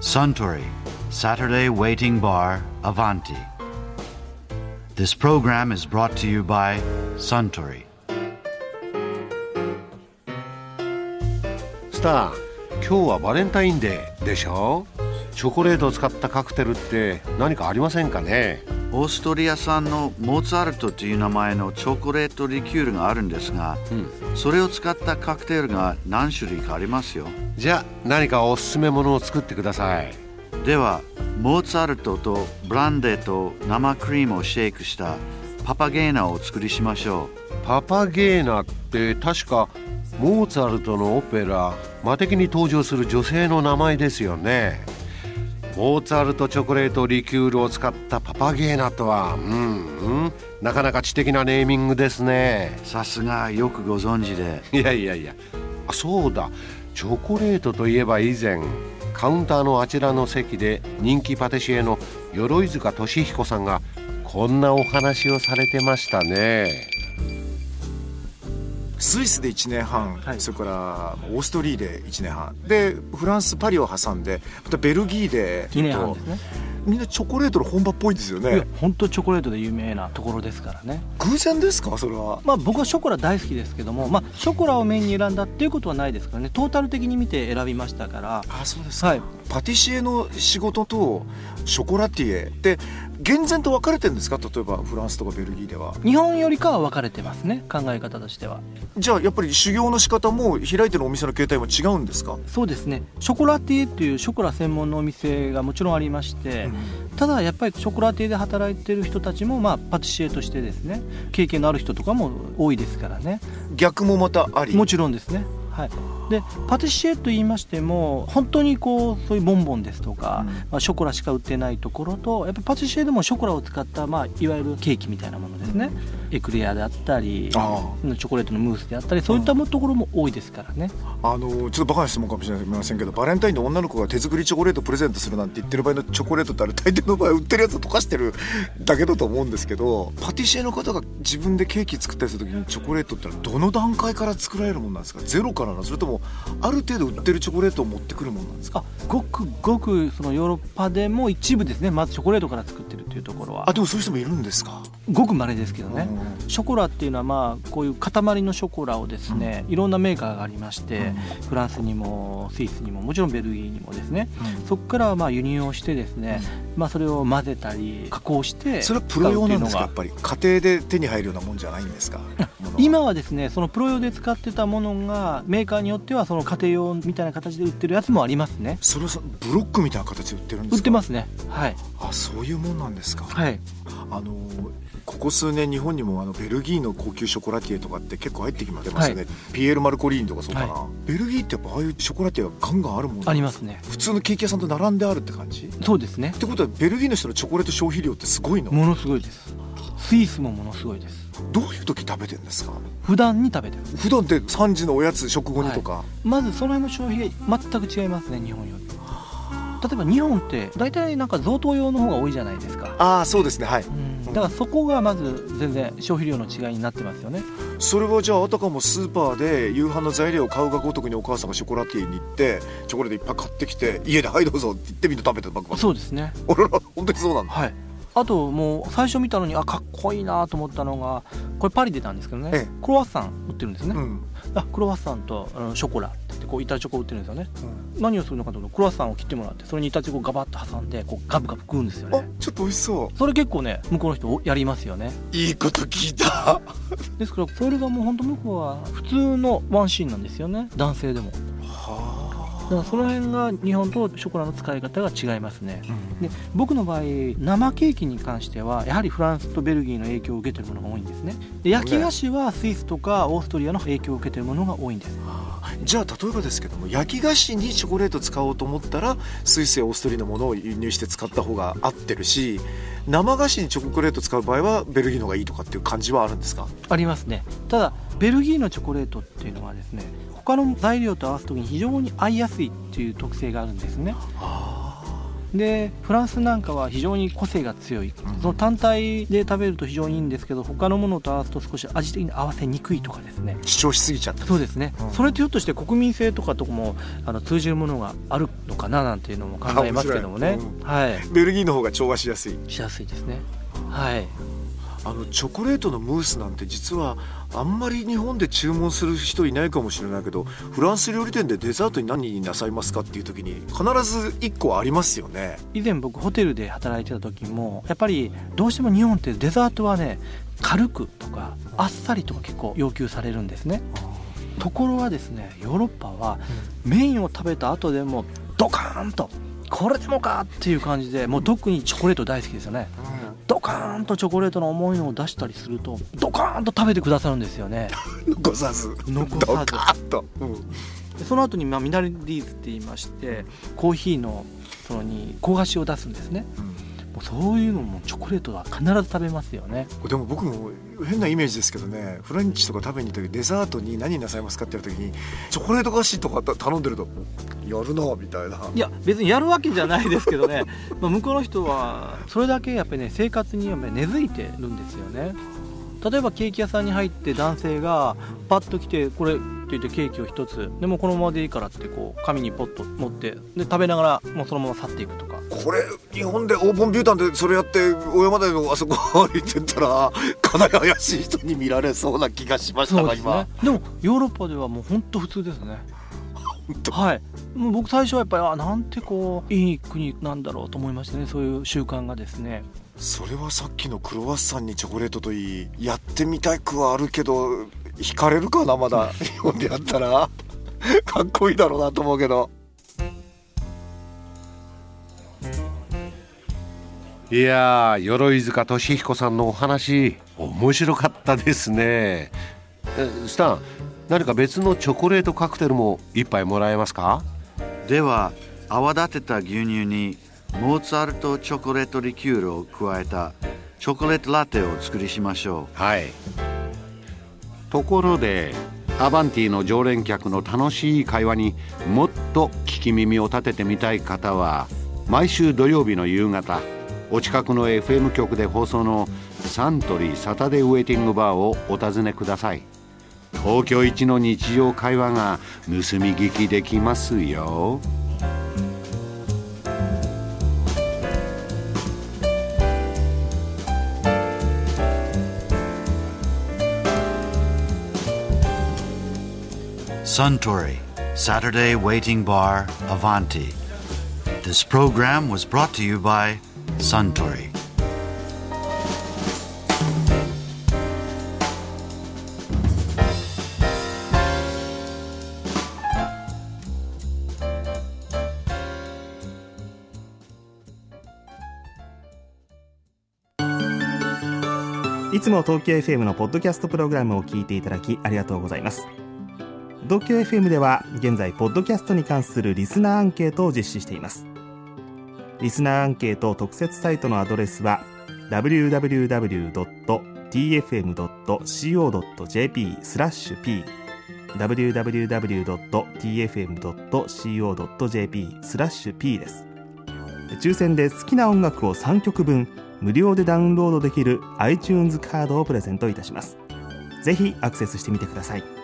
Suntory Saturday Waiting Bar Avanti. This program is brought to you by Suntory. スター今日はバレンタインデーでしょ チョコレートを使ったカクテルって何かありませんかね？オーストリア産のモーツァルトという名前のチョコレートリキュールがあるんですが、それを使ったカクテルが何種類かありますよ。じゃあ何かおすすめものを作ってください。ではモーツァルトとブランデーと生クリームをシェイクしたパパゲーナをお作りしましょパパゲーナって確かモーツァルトのオペラ「魔敵」に登場する女性の名前ですよねモーツァルトチョコレートリキュールを使ったパパゲーナとは。うんうん。なかなか知的なネーミングですね。うさすがよくご存知で。いやいやいや。あそうだ。チョコレートといえば以前カウンターのあちらの席で人気パティシエの鎧塚俊彦さんがこんなお話をされてましたねスイスで1年半、はい。それからオーストリーで1年半。でフランスパリを挟んでまたベルギーで2年半ですね。みんなチョコレートの本場っぽいですよね。本当チョコレートで有名なところですからね。偶然ですか？それは。まあ僕はショコラ大好きですけどもまあショコラをメインに選んだっていうことはないですからね。トータル的に見て選びましたから。あそうですか、はいパティシエの仕事とショコラティエ。って厳然と分かれてるんですか？例えばフランスとかベルギーでは。日本よりかは分かれてますね考え方としては。じゃあやっぱり修行の仕方も開いてるお店の形態も違うんですか、そうですね。ショコラティエっていうショコラ専門のお店がもちろんありまして、ただやっぱりショコラティエで働いてる人たちもまあパティシエとしてですね経験のある人とかも多いですからね。逆もまたあり？もちろんですねはい。でパティシエと言いましても本当にこうそういうボンボンですとか、うん。まあ、ショコラしか売ってないところとやっぱりパティシエでもショコラを使った、まあ、いわゆるケーキみたいなものですね、エクレアであったりあチョコレートのムースであったりそういったところも多いですからね、あのちょっとバカな質問かもしれませんけどバレンタインで女の子が手作りチョコレートプレゼントするなんて言ってる場合のチョコレートってあれ大抵の場合売ってるやつを溶かしてるだけだと思うんですけどパティシエの方が自分でケーキ作ったりする時にチョコレートってどの段階から作られるもんなんですか？ゼロからなのそれともある程度売ってるチョコレートを持ってくるもんなんですか？あごくごくそのヨーロッパでも一部ですねまずチョコレートから作ってるっていうところは。あでもそういう人もいるんですか？ごく稀ですけどね、うん。ショコラっていうのはまあこういう塊のショコラをですね、いろんなメーカーがありまして、フランスにもスイスにももちろんベルギーにもですね、そこからまあ輸入をしてですね、まあそれを混ぜたり加工してそれはプロ用なんですか？やっぱり家庭で手に入るようなもんじゃないんですか？今はですねそのプロ用で使ってたものがメーカーによってはその家庭用みたいな形で売ってるやつもありますね。それはさブロックみたいな形で売ってるんですか？売ってますね。はい。あそういうもんなんですか？はいあのここ数年日本にもあのベルギーの高級ショコラティエとかって結構入ってきまますよね、はピエール・マルコリーニとかそうかな、はベルギーってやっぱああいうショコラティエがガンガンあるもんありますね普通のケーキ屋さんと並んであるって感じ？っそうですね。てことはベルギーの人のチョコレート消費量ってすごいの？ものすごいです。スイスもものすごいです。どういう時食べてんですか？普段に食べてる。普段って3時のおやつ食後にとか、まずその辺の消費が全く違いますね日本より例えば日本って大体なんか贈答用の方が多いじゃないですか、ああそうですね。はい。うん、だからそこがまず全然消費量の違いになってますよね。それはじゃああたかもスーパーで夕飯の材料を買うがごとくにお母さんがショコラティエに行ってチョコレートいっぱい買ってきて家で「はいどうぞ」って言ってみんな食べてたばっかりそうですね。あらら本当にそうなんだ。はい。あともう最初見たのにあかっこいいなと思ったのがこれパリでたんですけどね、ええ。クロワッサン売ってるんですね、うん。あクロワッサンとあのショコラってこう板チョコ売ってるんですよね。何をするのかというとクロワッサンを切ってもらってそれに板チョコをガバッと挟んでこうガブガブ食うんですよあねちょっと美味しそそれ結構ね向こうの人おやりますよね。ういいこと聞いた。ですからそれがもう本当向こうは普通のワンシーンなんですよね。男性でもだからその辺が日本とショコラの使い方が違いますね。で僕の場合生ケーキに関してはやはりフランスとベルギーの影響を受けてるものが多いんですね。で焼き菓子はスイスとかオーストリアの影響を受けてるものが多いんです。じゃあ例えばですけども焼き菓子にチョコレート使おうと思ったらスイスやオーストリアのものを輸入して使った方が合ってるし生菓子にチョコレート使う場合はベルギーの方がいいとかっていう感じはあるんですか？ありますね。ただベルギーのチョコレートっていうのはですね他の材料と合わす時に非常に合いやすいっていう特性があるんですねでフランスなんかは非常に個性が強い、その単体で食べると非常にいいんですけど他のものと合わすと少し味的に合わせにくいとかですね。主張しすぎちゃった。そうですね、うん、それとひょっとして国民性とかともあの通じるものがあるのかななんていうのも考えますけどもね、うん、はい、ベルギーの方が調和しやすい。しやすいですね。はいあのチョコレートのムースなんて実はあんまり日本で注文する人いないかもしれないけどフランス料理店でデザートに何になさいますかっていう時に必ず1個ありますよね。以前僕ホテルで働いてた時もやっぱりどうしても日本ってデザートはね軽くとかあっさりとか結構要求されるんですね。ところがですねヨーロッパはメインを食べた後でもドカーンとこれでもかっていう感じでもう特にチョコレート大好きですよね、ドカーンとチョコレートの重いのを出したりするとドカーンと食べてくださるんですよね。残さず。残さず。と、うん、その後にまあミナリーズって言いましてコーヒーのそのに焦がしを出すんですね、うんそういうのもチョコレートは必ず食べますよね。でも僕も変なイメージですけどねフランチとか食べに行った時デザートに何なさいますかって言った時にチョコレート菓子とか頼んでるとやるなみたいな。いや別にやるわけじゃないですけどね。まあ向こうの人はそれだけやっぱりね生活にやっぱり根付いてるんですよね。例えばケーキ屋さんに入って男性がパッと来てこれって言ってケーキを1つ。でもこのままでいいからってこう紙にポッと持ってで食べながらもうそのまま去っていくとかこれ日本でオープンビュータンでそれやって小山台のあそこ歩いてったらかなり怪しい人に見られそうな気がしましたが、ね、今。でもヨーロッパではもう本当普通ですね。はい。もう僕最初はやっぱりあなんてこういい国なんだろうと思いましたねそういう習慣がですね。それはさっきのクロワッサンにチョコレートといいやってみたくはあるけど惹かれるかなまだ。日本でやったら。かっこいいだろうなと思うけどいや鎧塚俊彦さんのお話面白かったですね。スタン何か別のチョコレートカクテルも一杯もらえますか？では泡立てた牛乳にモーツァルトチョコレートリキュールを加えたチョコレートラテを作りしましょう。はい。ところでアバンティの常連客の楽しい会話にもっと聞き耳を立ててみたい方は毎週土曜日の夕方お近くの FM 局で放送のサントリーサタデーウェイティングバーをお尋ねください。東京一の日常会話が盗み聞きできますよ。サントリーサタデーウェイティングバーアヴァンティ This program was brought to you by Suntory. いつも東京 FM のポッドキャストプログラムを聞いていただきありがとうございます東京 FM では現在ポッドキャストに関するリスナーアンケートを実施していますリスナーアンケート特設サイトのアドレスは www.tfm.co.jp スラッシュ p www.tfm.co.jp スラッシュ p です。抽選で好きな音楽を3曲分無料でダウンロードできる iTunes カードをプレゼントいたします。ぜひアクセスしてみてください。